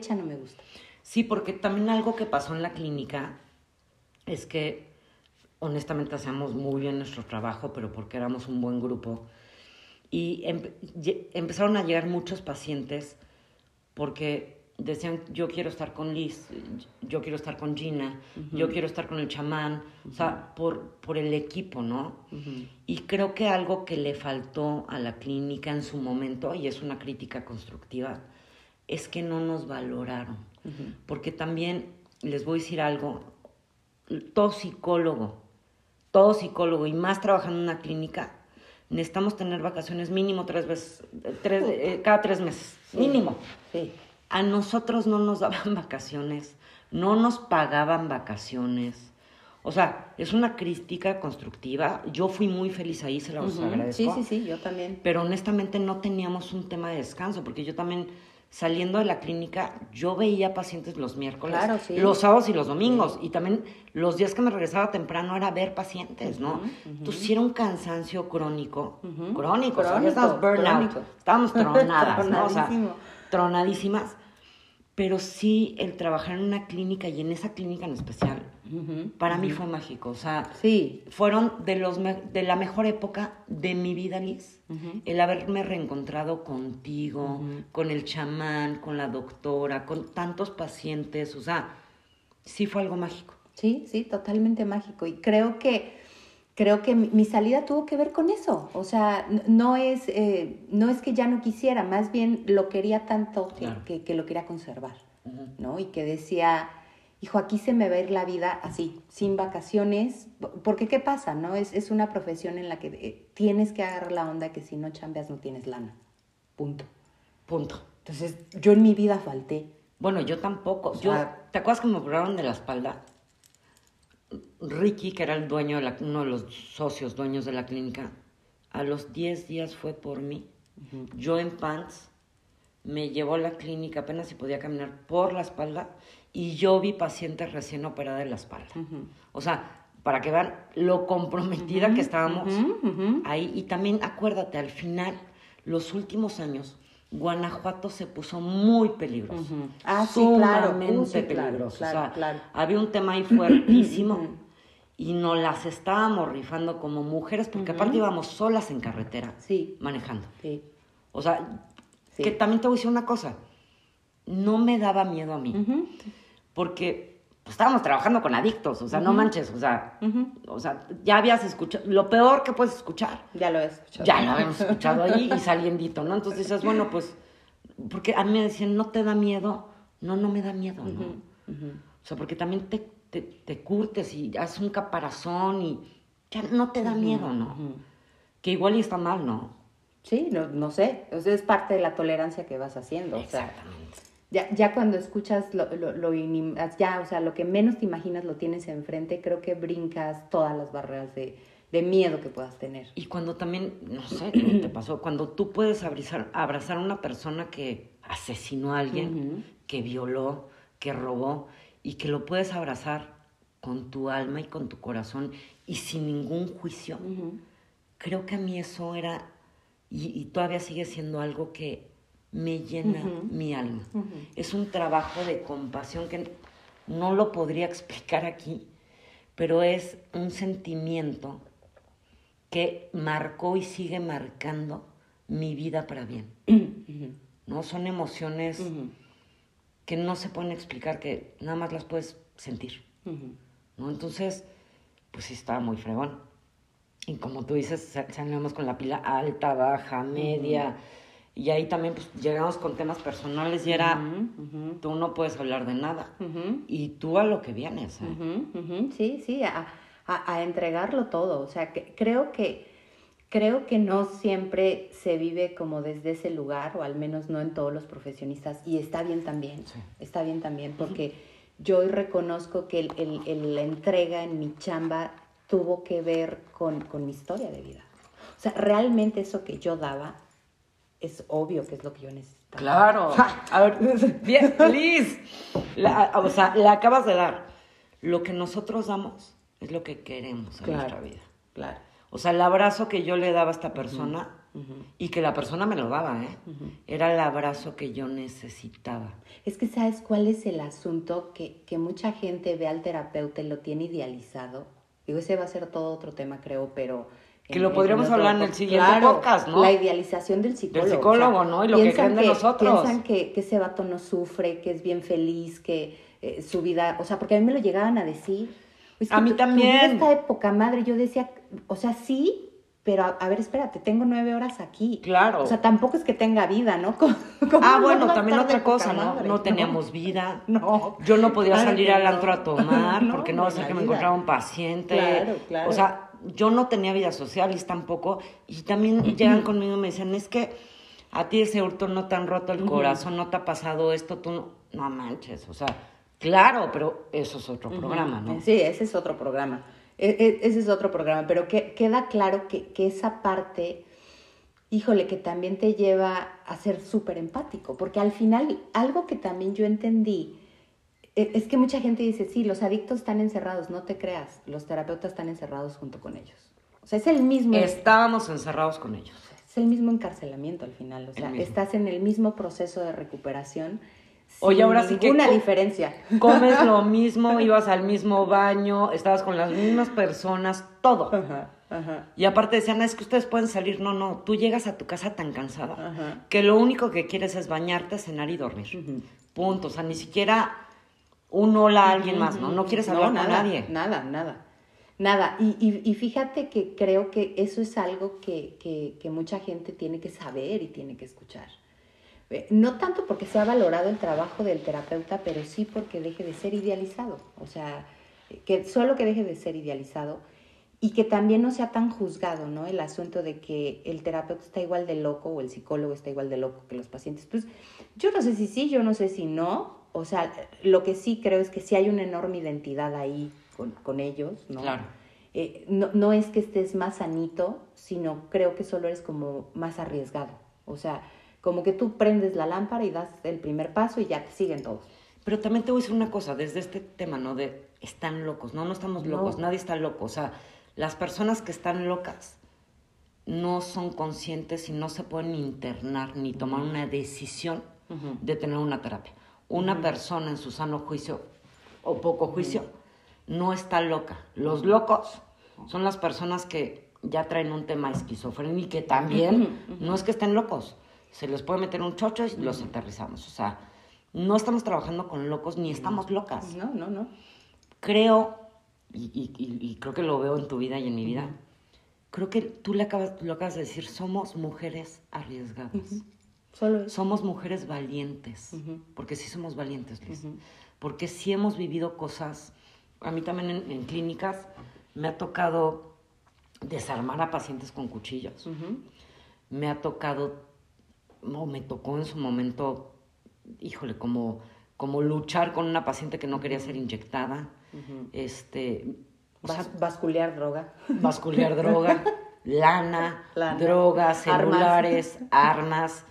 fecha no me gusta. Sí, porque también algo que pasó en la clínica es que honestamente hacíamos muy bien nuestro trabajo, pero porque éramos un buen grupo. Y empe- empezaron a llegar muchos pacientes porque decían, yo quiero estar con Liz, yo quiero estar con Gina, yo quiero estar con el chamán, o sea, por, por el equipo, ¿no? Y creo que algo que le faltó a la clínica en su momento, y es una crítica constructiva, es que no nos valoraron. Porque también, les voy a decir algo, todo psicólogo, todo psicólogo, y más trabajando en una clínica, necesitamos tener vacaciones mínimo tres veces, tres, eh, cada tres meses, mínimo. Sí. A nosotros no nos daban vacaciones, no nos pagaban vacaciones. O sea, es una crítica constructiva. Yo fui muy feliz ahí, se los Ujú. agradezco. Sí, sí, sí, yo también. Pero honestamente no teníamos un tema de descanso, porque yo también, saliendo de la clínica, yo veía pacientes los miércoles, Claro, sí. los sábados y los domingos. Y también los días que me regresaba temprano era ver pacientes, ¿no? Entonces sí era un cansancio crónico, crónico, o sea, ya Crónico, estábamos burnout, estábamos tronadas, ¿no? O sea, Tronadísimo. tronadísimas. Pero sí, el trabajar en una clínica y en esa clínica en especial, para mí fue mágico. O sea, Sí. fueron de, los me- de la mejor época de mi vida, Liz. El haberme reencontrado contigo, con el chamán, con la doctora, con tantos pacientes. O sea, sí fue algo mágico. Sí, sí, totalmente mágico. Y creo que, creo que mi, salida tuvo que ver con eso. O sea, no es, eh, no es que ya no quisiera, más bien lo quería tanto que, Claro. que- que lo quería conservar, ¿no? Y que decía, hijo, aquí se me va a ir la vida así, sin vacaciones. Porque, ¿qué pasa, no? Es, es una profesión en la que eh, tienes que agarrar la onda que si no chambeas no tienes lana. Punto. Punto. Entonces, yo en mi vida falté. Bueno, yo tampoco. O yo, sea- ¿Te acuerdas que me operaron de la espalda? Ricky, que era el dueño, de la, uno de los socios dueños de la clínica, a los 10 días fue por mí. Yo en pants, me llevó a la clínica apenas si podía caminar por la espalda y yo vi pacientes recién operadas de la espalda. O sea, para que vean lo comprometida que estábamos ahí. Y también acuérdate, al final, los últimos años, Guanajuato se puso muy peligroso. Ah, sí, claro. Sí, peligroso. claro, o sea, claro. había un tema ahí fuertísimo y nos las estábamos rifando como mujeres, porque aparte íbamos solas en carretera, Sí. manejando. Sí. O sea, Sí. que también te voy a decir una cosa, no me daba miedo a mí, porque pues, estábamos trabajando con adictos, o sea, no manches, o sea, o sea, ya habías escuchado, lo peor que puedes escuchar, Ya lo he escuchado. ya lo habíamos escuchado ahí y saliendito, ¿no? Entonces dices, bueno, pues, porque a mí me decían, ¿no te da miedo? No, no me da miedo, ¿no? O sea, porque también te, te, te curtes y haces un caparazón y ya no te da miedo, ¿no? Que igual y está mal, ¿no? Sí, no, no sé. O sea, es parte de la tolerancia que vas haciendo. O sea, Exactamente. Ya, ya cuando escuchas lo, lo, lo ya, o sea, lo que menos te imaginas lo tienes enfrente, creo que brincas todas las barreras de, de miedo que puedas tener. Y cuando también, no sé, ¿no te pasó? Cuando tú puedes abrazar, abrazar a una persona que asesinó a alguien, que violó, que robó, y que lo puedes abrazar con tu alma y con tu corazón y sin ningún juicio. Creo que a mí eso era, y, y todavía sigue siendo algo que me llena mi alma. Es un trabajo de compasión que no lo podría explicar aquí, pero es un sentimiento que marcó y sigue marcando mi vida para bien. ¿No? Son emociones que no se pueden explicar, que nada más las puedes sentir. ¿no? Entonces, pues sí estaba muy fregón. Y como tú dices, sa- salimos con la pila alta, baja, media. Y ahí también pues, llegamos con temas personales y era, tú no puedes hablar de nada. Y tú a lo que vienes. ¿eh? Sí, sí, a, a- a entregarlo todo. O sea, que creo que creo que no siempre se vive como desde ese lugar, o al menos no en todos los profesionistas, y está bien también, Sí. está bien también, porque yo hoy reconozco que el, el- el- la entrega en mi chamba tuvo que ver con, con mi historia de vida. O sea, realmente eso que yo daba es obvio que es lo que yo necesitaba. Claro. A ver, bien, Liz. La- o sea, le acabas de dar. Lo que nosotros damos es lo que queremos en Claro. nuestra vida. Claro. O sea, el abrazo que yo le daba a esta persona y que la persona me lo daba, ¿eh? Era el abrazo que yo necesitaba. Es que sabes cuál es el asunto que, que mucha gente ve al terapeuta y lo tiene idealizado. Digo, ese va a ser todo otro tema, creo, pero... Que lo podríamos hablar en el siguiente podcast, ¿no? La idealización del psicólogo. Del psicólogo, ¿no? Y lo que creen de nosotros. Piensan que, que, ese vato no sufre, que es bien feliz, que eh, su vida... O sea, porque a mí me lo llegaban a decir. a mí también. En esta época, madre, yo decía, o sea, sí, pero a, ver, espérate, tengo nueve horas aquí. Claro. O sea, tampoco es que tenga vida, ¿no? ah, bueno, también otra cosa, ¿no? No teníamos vida. No. Yo no podía salir al antro a tomar porque no va a ser que me encontraba un paciente. Claro, claro. O sea, yo no tenía vida social y tampoco. Y también llegan conmigo y me dicen, es que a ti ese hurto no te han roto el corazón, no te ha pasado esto, tú no, no manches. O sea, claro, pero eso es otro programa, ¿no? Sí, ese es otro programa. E, e, ese es otro programa, pero que, queda claro que, que, esa parte, híjole, que también te lleva a ser súper empático, porque al final algo que también yo entendí es que mucha gente dice, sí, los adictos están encerrados, no te creas, los terapeutas están encerrados junto con ellos. O sea, es el mismo... Estábamos encerrados con ellos. Es el mismo encarcelamiento al final, o sea, estás en el mismo proceso de recuperación Oye, ahora sí que. Una diferencia. Comes lo mismo, ibas al mismo baño, estabas con las mismas personas, todo. Ajá, ajá. Y aparte decían, es que ustedes pueden salir. No, no, tú llegas a tu casa tan cansada que lo único que quieres es bañarte, cenar y dormir. Punto. O sea, ni siquiera un hola a alguien más, ¿no? No quieres hablar nada, con nadie. Nada, nada. Nada. Y, y, fíjate que creo que eso es algo que, que, que mucha gente tiene que saber y tiene que escuchar. Eh, no tanto porque se ha valorado el trabajo del terapeuta, pero sí porque deje de ser idealizado. O sea, que solo que deje de ser idealizado y que también no sea tan juzgado, ¿no? El asunto de que el terapeuta está igual de loco o el psicólogo está igual de loco que los pacientes. Pues yo no sé si sí, yo no sé si no. O sea, lo que sí creo es que sí hay una enorme identidad ahí con, ellos, ¿no? Claro. Eh, no, no es que estés más sanito, sino creo que solo eres como más arriesgado. O sea, como que tú prendes la lámpara y das el primer paso y ya te siguen todos. Pero también te voy a decir una cosa, desde este tema, ¿no? De están locos, no, no estamos locos, nadie está loco. O sea, las personas que están locas no son conscientes y no se pueden internar ni tomar una decisión de tener una terapia. Una persona en su sano juicio o poco juicio no está loca. Los locos son las personas que ya traen un tema esquizofrénico y que también no es que estén locos, se les puede meter un chocho y los aterrizamos. O sea, no estamos trabajando con locos ni estamos locas. No, no, no. Creo, y, creo que lo veo en tu vida y en mi vida, creo que tú le acabas, lo acabas de decir, somos mujeres arriesgadas. Solo Somos mujeres valientes, porque sí somos valientes, Liz. Porque sí hemos vivido cosas, a mí también en, clínicas me ha tocado desarmar a pacientes con cuchillos. Me ha tocado no, me tocó en su momento, híjole, como, como luchar con una paciente que no quería ser inyectada. este, basculear droga. Basculear droga, lana, drogas, celulares, armas.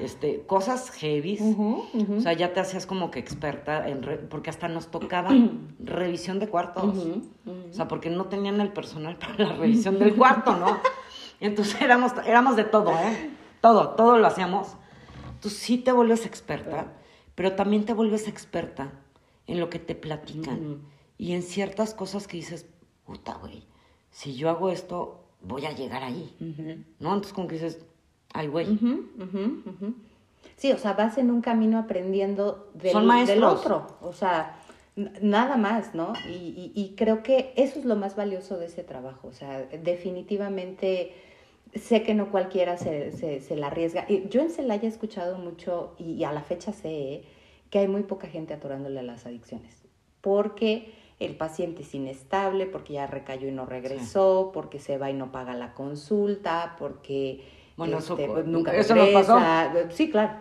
Este, cosas heavy. O sea, ya te hacías como que experta, en porque hasta nos tocaba revisión de cuartos. O sea, porque no tenían el personal para la revisión del cuarto, ¿no? Entonces éramos, éramos de todo, ¿eh? Todo, todo lo hacíamos. Tú sí te vuelves experta, pero también te vuelves experta en lo que te platican y en ciertas cosas que dices, puta, güey, si yo hago esto, voy a llegar ahí. ¿No? Entonces, como que dices, ay, güey. Sí, o sea, vas en un camino aprendiendo del, del otro. O sea, nada más, ¿no? Y, y, creo que eso es lo más valioso de ese trabajo. O sea, definitivamente sé que no cualquiera se, se, la arriesga. Yo en Celaya he escuchado mucho, y, a la fecha sé, ¿eh? que hay muy poca gente atorándole a las adicciones. Porque el paciente es inestable, porque ya recayó y no regresó, porque se va y no paga la consulta, porque bueno, este, pues, nunca eso no pasó. Sí, claro.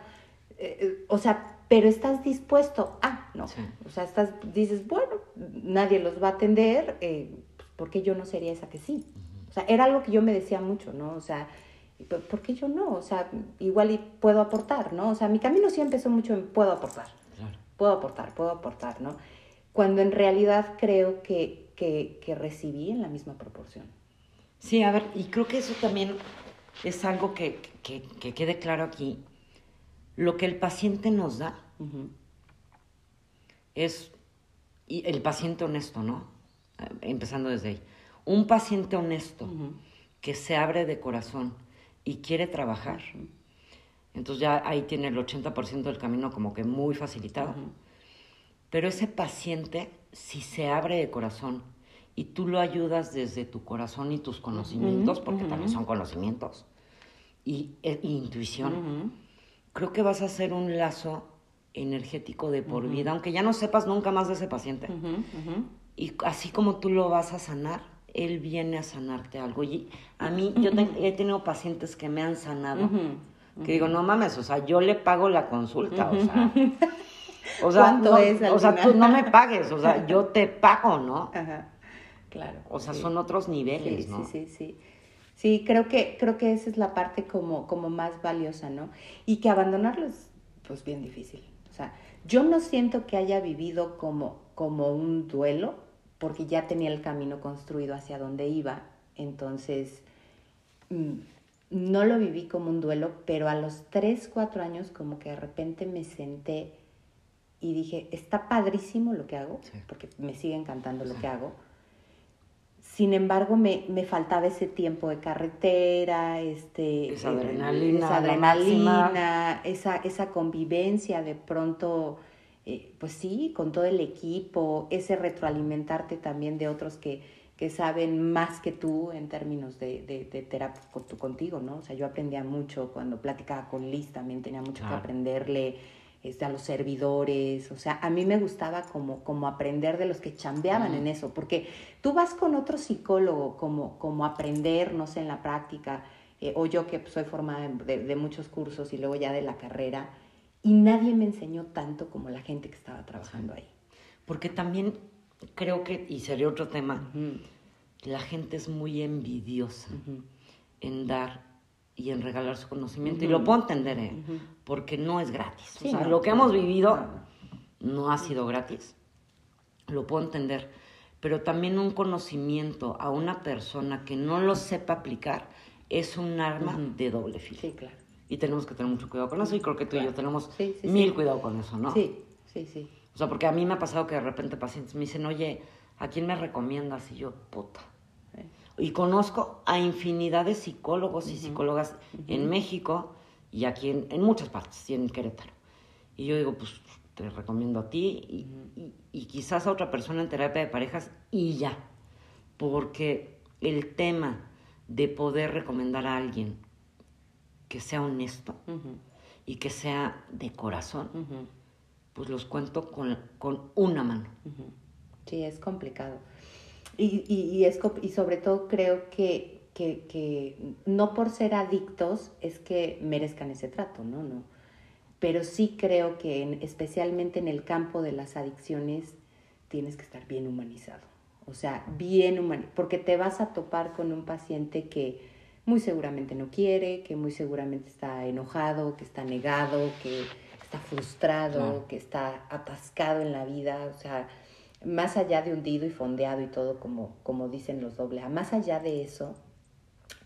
Eh, eh, o sea, pero estás dispuesto a, ¿no? O sea, estás, dices, bueno, nadie los va a atender, eh, pues, ¿por qué yo no sería esa que sí? O sea, era algo que yo me decía mucho, ¿no? O sea, ¿por qué yo no? O sea, igual y puedo aportar, ¿no? O sea, mi camino sí empezó mucho en puedo aportar. Puedo aportar, puedo aportar, ¿no? Cuando en realidad creo que, que, recibí en la misma proporción. Sí, a ver, y creo que eso también es algo que, que, que quede claro aquí. Lo que el paciente nos da es y el paciente honesto, ¿no? Empezando desde ahí. Un paciente honesto que se abre de corazón y quiere trabajar, entonces ya ahí tiene el 80% del camino como que muy facilitado. Pero ese paciente, si se abre de corazón y tú lo ayudas desde tu corazón y tus conocimientos, porque también son conocimientos, y, e, intuición, creo que vas a hacer un lazo energético de por vida, aunque ya no sepas nunca más de ese paciente. Y así como tú lo vas a sanar, él viene a sanarte algo. Y a mí, yo he tenido pacientes que me han sanado, que digo, no mames, o sea, yo le pago la consulta, o sea. O sea, ¿Cuánto no, es al o sea, tú no me pagues, o sea, yo te pago, ¿no? Ajá, claro. O sea, sí. son otros niveles, Sí, ¿no? sí, sí, sí. Sí, creo que, creo que esa es la parte como, como más valiosa, ¿no? Y que abandonarlo es pues bien difícil. O sea, yo no siento que haya vivido como, como un duelo, porque ya tenía el camino construido hacia donde iba. Entonces, mm, no lo viví como un duelo, pero a los 3, 4 años como que de repente me senté y dije, está padrísimo lo que hago, Sí. porque me sigue encantando lo que hago. Sin embargo, me, me faltaba ese tiempo de carretera, este, Esa adrenalina, esa adrenalina, esa, esa convivencia de pronto, eh, pues sí, con todo el equipo, ese retroalimentarte también de otros que, que saben más que tú en términos de, de, de terapia con- contigo, ¿no? O sea, yo aprendía mucho cuando platicaba con Liz, también tenía mucho que aprenderle este, a los servidores, o sea, a mí me gustaba como, como aprender de los que chambeaban en eso, porque tú vas con otro psicólogo como, como aprender, no sé, en la práctica, eh, o yo que soy formada de, de muchos cursos y luego ya de la carrera, y nadie me enseñó tanto como la gente que estaba trabajando ahí. Porque también creo que, y sería otro tema, la gente es muy envidiosa en dar y en regalar su conocimiento. Y Ujú. lo puedo entender, ¿eh? Ujú. Porque no es gratis. Sí, o sea, no, lo que hemos vivido no. ha sido gratis. Lo puedo entender. Pero también un conocimiento a una persona que no lo sepa aplicar es un arma Ujú. de doble filo. Sí, claro. Y tenemos que tener mucho cuidado con eso. Y creo que tú y yo Claro. tenemos Sí, sí, mil cuidado con eso, ¿no? Sí, sí, sí. O sea, porque a mí me ha pasado que de repente pacientes me dicen, oye, ¿a quién me recomiendas? Y yo, puta. Y conozco a infinidad de psicólogos y psicólogas en México y aquí en, en muchas partes, y en Querétaro. Y yo digo, pues te recomiendo a ti y, y- y quizás a otra persona en terapia de parejas y ya. Porque el tema de poder recomendar a alguien que sea honesto y que sea de corazón, pues los cuento con, con una mano. Sí, es complicado. Y, y, y es, y sobre todo creo que, que, que no por ser adictos es que merezcan ese trato, ¿no? no. Pero sí creo que en- especialmente en el campo de las adicciones tienes que estar bien humanizado. O sea, bien humanizado. Porque te vas a topar con un paciente que muy seguramente no quiere, que muy seguramente está enojado, que está negado, que está frustrado, que está atascado en la vida. O sea, más allá de hundido y fondeado y todo, como, como dicen los doble A, más allá de eso,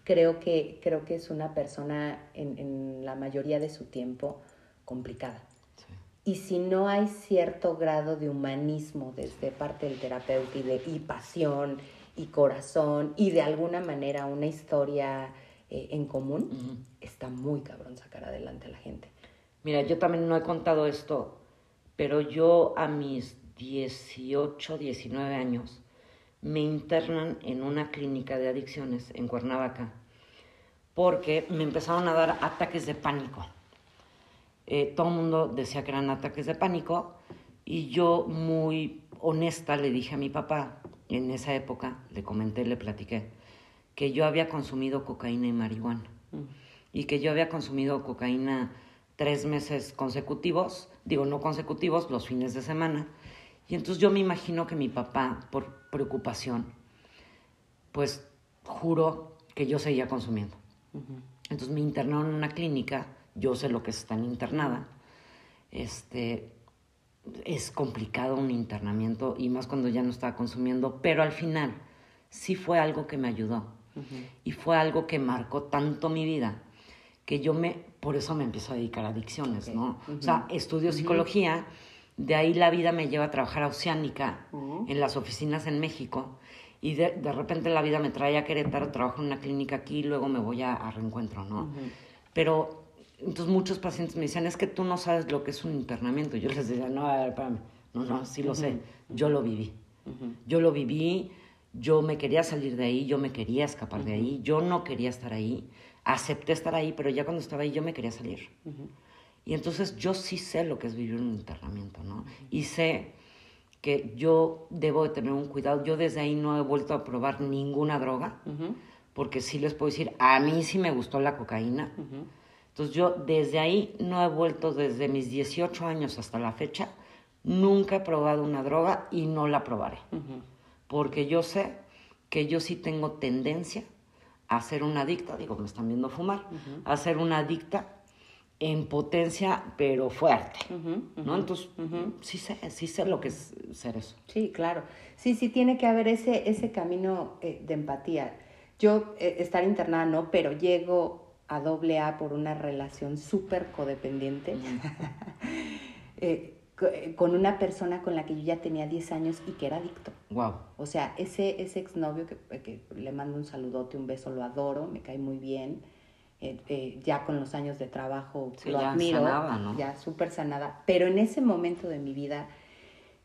creo que, creo que es una persona en, en la mayoría de su tiempo complicada. Y si no hay cierto grado de humanismo desde parte del terapeuta y, de, y pasión y corazón y de alguna manera una historia eh, en común, está muy cabrón sacar adelante a la gente. Mira, yo también no he contado esto, pero yo a mis 18, 19 años me internan en una clínica de adicciones en Cuernavaca porque me empezaron a dar ataques de pánico. Eh, todo el mundo decía que eran ataques de pánico y yo muy honesta le dije a mi papá, en esa época, le comenté, le platiqué, que yo había consumido cocaína y marihuana y que yo había consumido cocaína tres meses consecutivos, digo no consecutivos, los fines de semana. Y entonces yo me imagino que mi papá, por preocupación, pues juró que yo seguía consumiendo. Entonces me internaron en una clínica, yo sé lo que es estar internada. Este, es complicado un internamiento y más cuando ya no estaba consumiendo, pero al final sí fue algo que me ayudó. Y fue algo que marcó tanto mi vida que yo me, por eso me empiezo a dedicar a adicciones, ¿no? O sea, estudio psicología, de ahí la vida me lleva a trabajar a Oceánica, en las oficinas en México, y de, de, repente la vida me trae a Querétaro, trabajo en una clínica aquí, y luego me voy a, a reencuentro, ¿no? Pero entonces muchos pacientes me decían, es que tú no sabes lo que es un internamiento. Yo les decía, no, a ver, espérame, no, no, sí lo sé, yo lo viví. Yo lo viví, yo me quería salir de ahí, yo me quería escapar de ahí, yo no quería estar ahí, acepté estar ahí, pero ya cuando estaba ahí yo me quería salir. Y entonces yo sí sé lo que es vivir un internamiento, ¿no? Y sé que yo debo de tener un cuidado. Yo desde ahí no he vuelto a probar ninguna droga, porque sí les puedo decir, a mí sí me gustó la cocaína. Entonces yo desde ahí no he vuelto desde mis 18 años hasta la fecha Nunca he probado una droga y no la probaré. Porque yo sé que yo sí tengo tendencia a ser una adicta, digo, me están viendo fumar, a ser una adicta en potencia, pero fuerte, ¿no? Entonces, sí sé, sí sé lo que es ser eso. Sí, claro. Sí, sí tiene que haber ese, ese camino eh, de empatía. Yo, eh, estar internada no, pero llego a doble A por una relación súper codependiente. Eh, con una persona con la que yo ya tenía 10 años y que era adicto. Wow. O sea, ese, ese exnovio que, que le mando un saludote, un beso, lo adoro, me cae muy bien. Eh, ya con los años de trabajo lo ya admiro, sanada, ¿no? ya súper sanada. Pero en ese momento de mi vida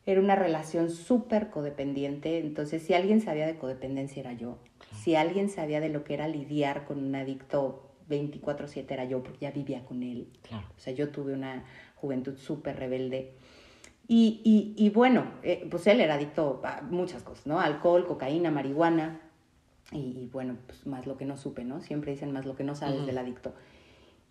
era una relación súper codependiente. Entonces, si alguien sabía de codependencia era yo. Si alguien sabía de lo que era lidiar con un adicto 24/7 era yo, porque ya vivía con él. Claro. O sea, yo tuve una juventud súper rebelde. Y, y, y bueno, eh, pues él era adicto a muchas cosas, ¿no? Alcohol, cocaína, marihuana. Y, y, bueno, pues más lo que no supe, ¿no? Siempre dicen más lo que no sabes del adicto.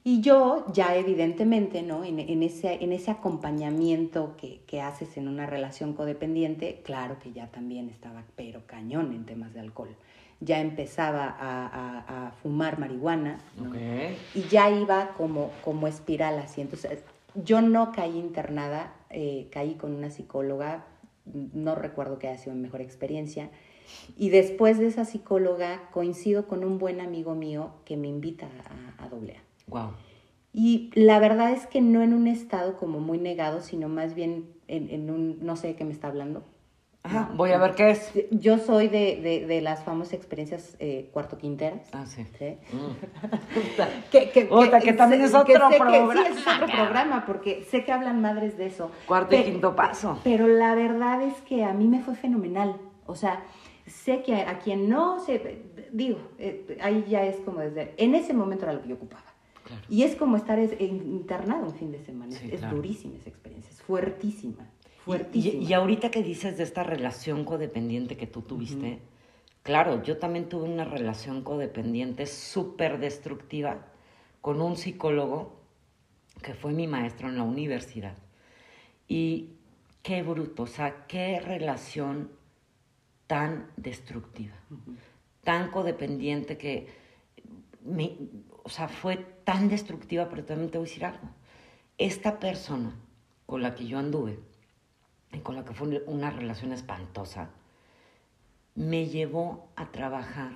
Y yo ya evidentemente, ¿no? En, en, ese, en ese acompañamiento que, que, haces en una relación codependiente, claro que ya también estaba, pero cañón en temas de alcohol. Ya empezaba a, a, a fumar marihuana, ¿no? Okay. Y ya iba como, como espiral así. Entonces, yo no caí internada, eh, caí con una psicóloga, no recuerdo que haya sido mi mejor experiencia. Y después de esa psicóloga coincido con un buen amigo mío que me invita a, a doble. Wow. Y la verdad es que no en un estado como muy negado, sino más bien en, en un, no sé de qué me está hablando. Ajá, voy a ver qué es. Yo soy de, de, de las famosas experiencias eh, cuarto quinteras. Ah, sí. ¿sí? Mm. que, que, Otra, que también es otro que- programa. sí, es otro programa, porque sé que hablan madres de eso. Cuarto y quinto paso. Pero la verdad es que a mí me fue fenomenal. O sea, sé que a, a quien no se. Digo, eh, ahí ya es como desde. En ese momento era lo que yo ocupaba. Claro. Y es como estar es- internado un fin de semana. Sí, es claro. durísima esa experiencia, es fuertísima. Y, Fuertísima. y ahorita que dices de esta relación codependiente que tú tuviste, claro, yo también tuve una relación codependiente súper destructiva con un psicólogo que fue mi maestro en la universidad. Y qué bruto, o sea, qué relación tan destructiva, tan codependiente que, me, o sea, fue tan destructiva, pero también te voy a decir algo. Esta persona con la que yo anduve, y con la que fue una relación espantosa, me llevó a trabajar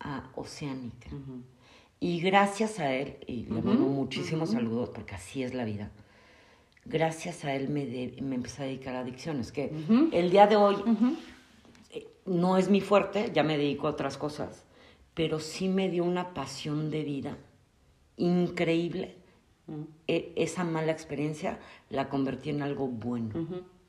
a Oceánica. Y gracias a él, y le mando muchísimos saludos porque así es la vida, gracias a él me, de- me empecé a dedicar a adicciones, que el día de hoy no es mi fuerte, ya me dedico a otras cosas, pero sí me dio una pasión de vida increíble. E- esa mala experiencia la convertí en algo bueno.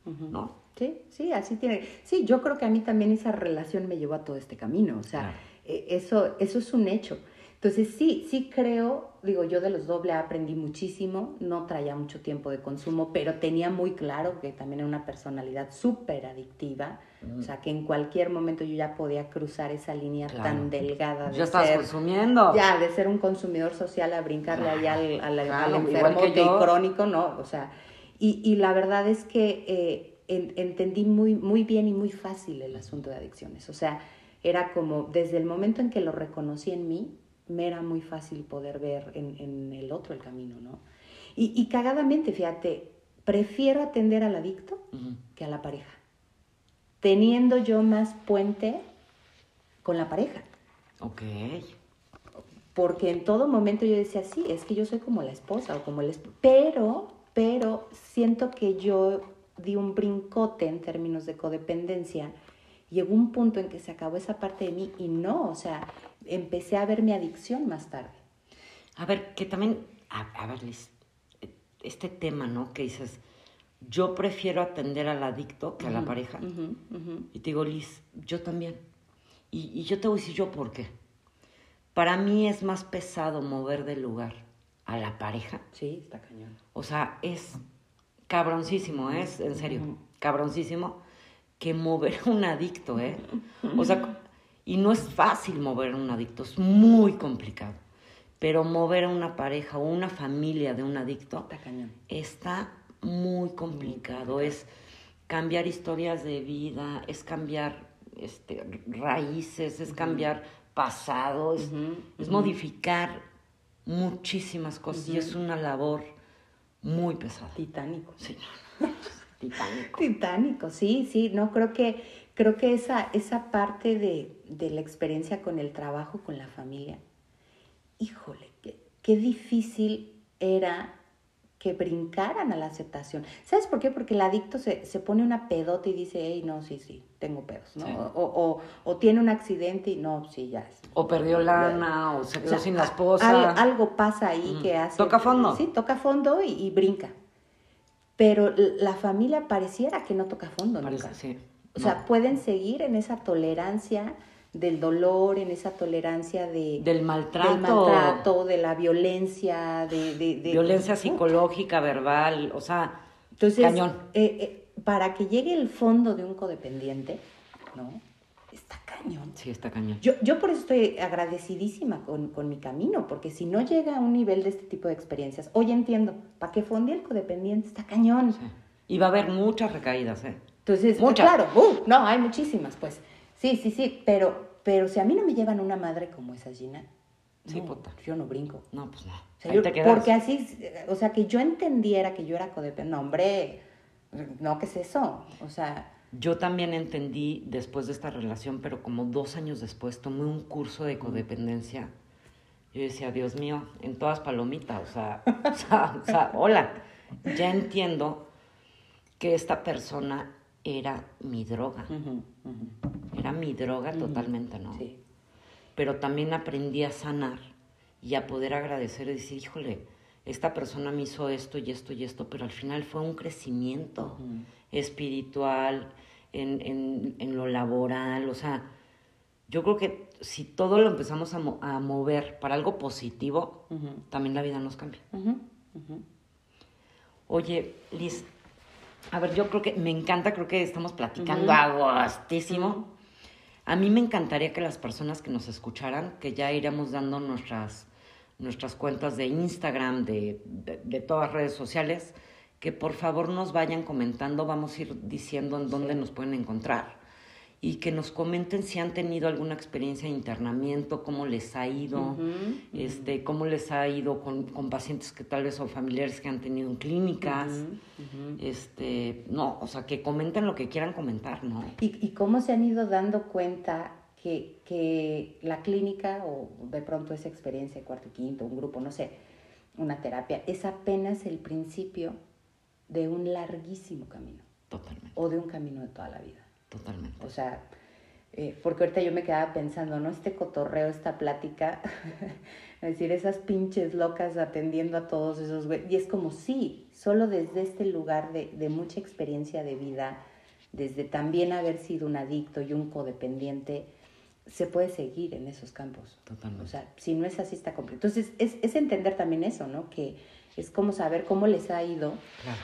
¿no? Sí, sí, así tiene. Sí, yo creo que a mí también esa relación me llevó a todo este camino. O sea, Claro. eh, eso, eso es un hecho. Entonces, sí, sí creo, digo, yo de los doble aprendí muchísimo, no traía mucho tiempo de consumo, pero tenía muy claro que también era una personalidad súper adictiva, o sea, que en cualquier momento yo ya podía cruzar esa línea Claro. tan delgada de Ya estás ser, consumiendo. ya, de ser un consumidor social a brincarle ahí al, al, al Claro, igual enfermote que yo. y crónico, ¿no? O sea, y, y la verdad es que eh, en- entendí muy, muy bien y muy fácil el asunto de adicciones. O sea, era como, desde el momento en que lo reconocí en mí, me era muy fácil poder ver en, en el otro el camino, ¿no? Y, y cagadamente, fíjate, prefiero atender al adicto Ujú. que a la pareja, teniendo yo más puente con la pareja. Ok. Porque en todo momento yo decía, sí, es que yo soy como la esposa o como el esposo. Pero, pero siento que yo di un brincote en términos de codependencia. Llegó un punto en que se acabó esa parte de mí y no, o sea, empecé a ver mi adicción más tarde. A ver, que también, a, ver, Liz, este tema, ¿no? Que dices, yo prefiero atender al adicto que a la pareja. Y te digo, Liz, yo también. Y, y, yo te voy a decir yo por qué. Para mí es más pesado mover del lugar a la pareja. Sí, está cañón. O sea, es cabroncísimo, ¿eh? es en serio, cabroncísimo que mover a un adicto, ¿eh? O sea, y no es fácil mover a un adicto, es muy complicado. Pero mover a una pareja o una familia de un adicto está, cañón. está muy complicado. Es cambiar historias de vida, es cambiar este, raíces, es cambiar pasado, es, modificar muchísimas cosas y es una labor muy pesada. Titánico. Sí. Titánico. Titánico, sí, sí. No, creo que, creo que esa, esa parte de, de la experiencia con el trabajo, con la familia, híjole, qué, qué difícil era que brincaran a la aceptación. ¿Sabes por qué? Porque el adicto se, se pone una pedota y dice, hey, no, sí, sí, tengo pedos, ¿no? O, o, o, tiene un accidente y no, sí, ya. Es, o perdió lana, o se quedó sin la esposa. algo pasa ahí que hace... Toca fondo. Sí, toca fondo y, brinca. Pero la familia pareciera que no toca fondo Parece, Sí. O sea, pueden seguir en esa tolerancia del dolor, en esa tolerancia de, del maltrato, del maltrato de la violencia, de, de, violencia psicológica, verbal, o sea, Entonces, cañón. Eh, eh, para que llegue el fondo de un codependiente, ¿no? Cañón. Sí, está cañón. Yo, yo por eso estoy agradecidísima con, con, mi camino, porque si no llega a un nivel de este tipo de experiencias, hoy entiendo, para que fonde el codependiente está cañón. Sí. Y va a haber muchas recaídas, ¿eh? Entonces, muchas. claro, uh, no, hay muchísimas, pues. Sí, sí, sí, pero, pero si a mí no me llevan una madre como esa Gina, sí, puta. yo no brinco. No, pues no. porque así, o sea, que yo entendiera que yo era codependiente, no, hombre, no, ¿qué es eso? O sea... Yo también entendí después de esta relación, pero como dos años después tomé un curso de codependencia. Yo decía, Dios mío, en todas palomitas, o sea, o sea, o sea hola, ya entiendo que esta persona era mi droga. Era mi droga totalmente, ¿no? Sí. Pero también aprendí a sanar y a poder agradecer y decir, híjole, esta persona me hizo esto y esto y esto, pero al final fue un crecimiento espiritual, en, lo laboral, o sea, yo creo que si todo lo empezamos a, mover para algo positivo, también la vida nos cambia. Oye, Liz, a ver, yo creo que me encanta, creo que estamos platicando agostísimo. A mí me encantaría que las personas que nos escucharan, que ya iremos dando nuestras, nuestras cuentas de Instagram, de, de, de todas las redes sociales, que por favor nos vayan comentando, vamos a ir diciendo en dónde nos pueden encontrar. Y que nos comenten si han tenido alguna experiencia de internamiento, cómo les ha ido, este, cómo les ha ido con, con, pacientes que tal vez son familiares que han tenido en clínicas, este, no, o sea, que comenten lo que quieran comentar, ¿no? Y, y cómo se han ido dando cuenta que, que la clínica o de pronto esa experiencia, cuarto, quinto, un grupo, no sé, una terapia, es apenas el principio de un larguísimo camino. Totalmente. O de un camino de toda la vida. Totalmente. O sea, eh, porque ahorita yo me quedaba pensando, ¿no? Este cotorreo, esta plática, es decir, esas pinches locas atendiendo a todos esos güeyes. Y es como, sí, solo desde este lugar de, de mucha experiencia de vida, desde también haber sido un adicto y un codependiente, se puede seguir en esos campos. Totalmente. O sea, si no es así, está completo. Entonces, es, es entender también eso, ¿no? Que es como saber cómo les ha ido claro.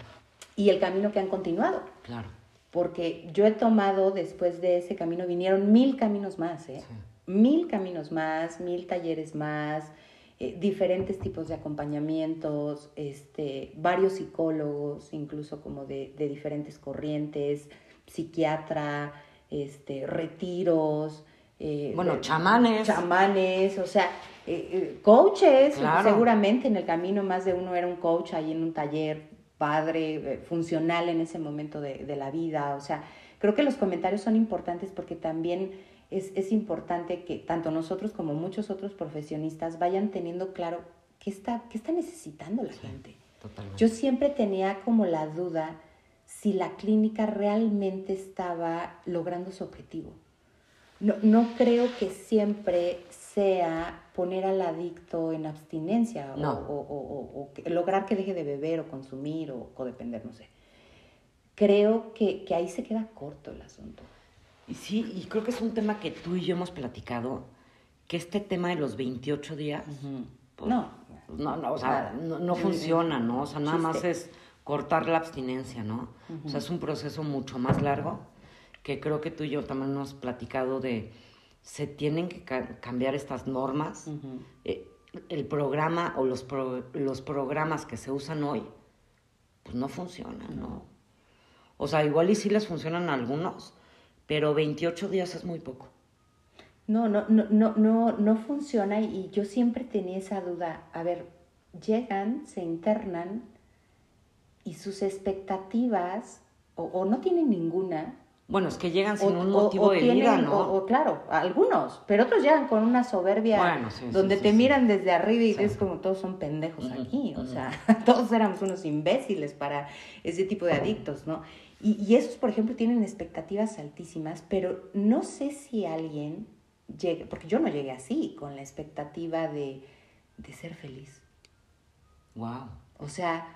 y el camino que han continuado. Claro porque yo he tomado después de ese camino, vinieron mil caminos más, ¿eh? Mil caminos más, mil talleres más, eh, diferentes tipos de acompañamientos, este, varios psicólogos, incluso como de, de diferentes corrientes, psiquiatra, este, retiros. Eh, bueno, chamanes. Chamanes, o sea, eh, coaches, seguramente en el camino más de uno era un coach ahí en un taller padre, eh, funcional en ese momento de, la vida. O sea, creo que los comentarios son importantes porque también es, es importante que tanto nosotros como muchos otros profesionistas vayan teniendo claro qué está, qué está necesitando la gente. Totalmente. Yo siempre tenía como la duda si la clínica realmente estaba logrando su objetivo. No, no creo que siempre sea poner al adicto en abstinencia No. o, o- o- o lograr que deje de beber o consumir o codepender, no sé. Creo que, que ahí se queda corto el asunto. Sí, y creo que es un tema que tú y yo hemos platicado, que este tema de los 28 días, pues, no, pues, no, no, o sea, no, no funciona, ¿no? O sea, nada más es cortar la abstinencia, ¿no? O sea, es un proceso mucho más largo, que creo que tú y yo también hemos platicado de, se tienen que ca- cambiar estas normas. Eh, el programa o los, pro- los programas que se usan hoy, pues no funcionan, ¿no? O sea, igual y sí les funcionan a algunos, pero 28 días es muy poco. No, no, no, no, no, no funciona y yo siempre tenía esa duda. A ver, llegan, se internan y sus expectativas o, o no tienen ninguna. Bueno, es que llegan sin o, un motivo o de tienen- vida, ¿no? Claro, algunos, pero otros llegan con una soberbia Bueno, sí, sí, donde sí, te miran desde arriba y Sí. es como todos son pendejos aquí, o sea, todos éramos unos imbéciles para ese tipo de adictos, ¿no? Y, y esos, por ejemplo, tienen expectativas altísimas, pero no sé si alguien llegue, porque yo no llegué así, con la expectativa de, de ser feliz. Wow. O sea,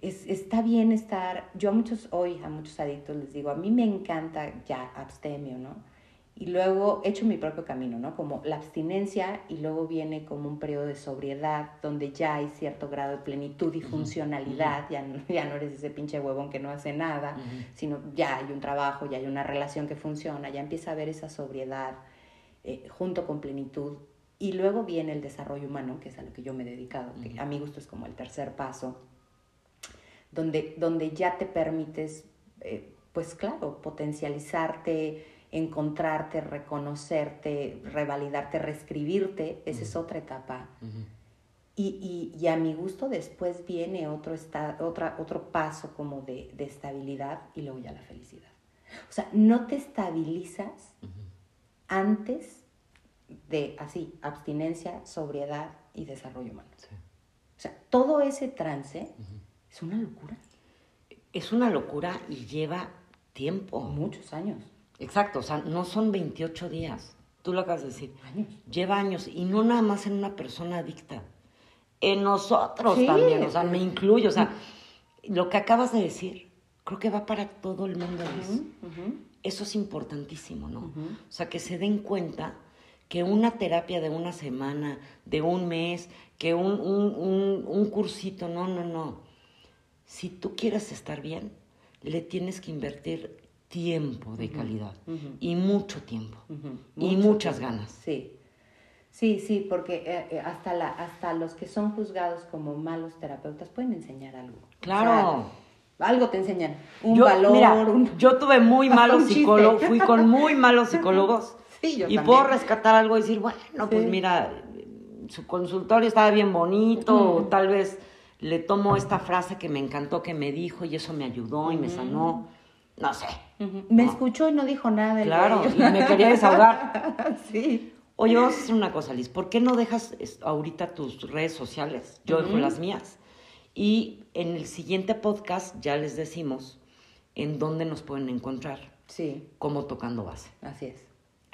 es, está bien estar, yo a muchos, hoy a muchos adictos les digo, a mí me encanta ya abstemio, ¿no? Y luego he hecho mi propio camino, ¿no? Como la abstinencia y luego viene como un periodo de sobriedad donde ya hay cierto grado de plenitud y funcionalidad, ya, no, ya no eres ese pinche huevón que no hace nada, sino ya hay un trabajo, ya hay una relación que funciona, ya empieza a haber esa sobriedad eh, junto con plenitud. Y luego viene el desarrollo humano, que es a lo que yo me he dedicado, que a mi gusto es como el tercer paso, donde, donde ya te permites, eh, pues claro, potencializarte, encontrarte, reconocerte, revalidarte, reescribirte, esa es otra etapa. Y, y, y a mi gusto después viene otro, esta, otra, otro paso como de, de estabilidad y luego ya la felicidad. O sea, no te estabilizas antes de, así, abstinencia, sobriedad y desarrollo humano. Sí. O sea, todo ese trance es una locura. Es una locura y lleva tiempo. Muchos años. Exacto, o sea, no son 28 días. Tú lo acabas de decir. Años. Lleva años y no nada más en una persona adicta. En nosotros Sí. también, o sea, me incluyo. O sea, lo que acabas de decir, creo que va para todo el mundo. Ujú. Eso es importantísimo, ¿no? O sea, que se den cuenta que una terapia de una semana, de un mes, que un, un, un, un cursito, no, no, no. Si tú quieres estar bien, le tienes que invertir tiempo de calidad y mucho tiempo y Mucho muchas tiempo. ganas. Sí. Sí, sí, porque eh, eh, hasta, la, hasta los que son juzgados como malos terapeutas pueden enseñar algo. O Claro. sea, algo te enseñan. Un yo, valor, mira, un... yo tuve muy malos psicólogos, fui con muy malos psicólogos Sí, yo y también. puedo rescatar algo y decir, bueno, pues mira, su consultorio estaba bien bonito, o tal vez le tomo esta frase que me encantó que me dijo y eso me ayudó y me sanó, no sé. Me No. escuchó y no dijo nada. el Claro, y me quería desahogar. sí. Oye, vamos a hacer una cosa, Liz. ¿Por qué no dejas ahorita tus redes sociales? Yo dejo las mías. Y en el siguiente podcast ya les decimos en dónde nos pueden encontrar, Sí, como tocando base. así es.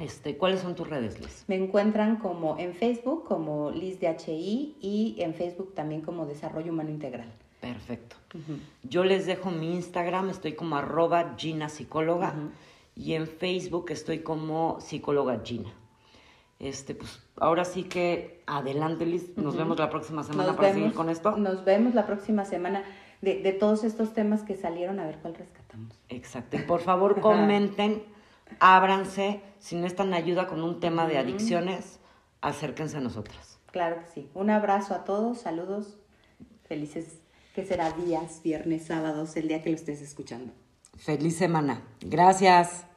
Este, ¿Cuáles son tus redes, Liz? Me encuentran como en Facebook como Liz de HI y en Facebook también como Desarrollo Humano Integral. Perfecto. Yo les dejo mi Instagram, estoy como arroba Gina Psicóloga. Y en Facebook estoy como psicóloga Gina. Este, pues ahora sí que adelante, Liz. Nos vemos la próxima semana Nos para vemos- seguir con esto. Nos vemos la próxima semana de, de todos estos temas que salieron, a ver cuál rescatamos. Exacto. Y por favor comenten, ábranse, si necesitan ayuda con un tema de adicciones, acérquense a nosotras. Claro que sí. Un abrazo a todos, saludos, felices, que será días, viernes, sábados, el día que lo estés escuchando. Feliz semana. Gracias.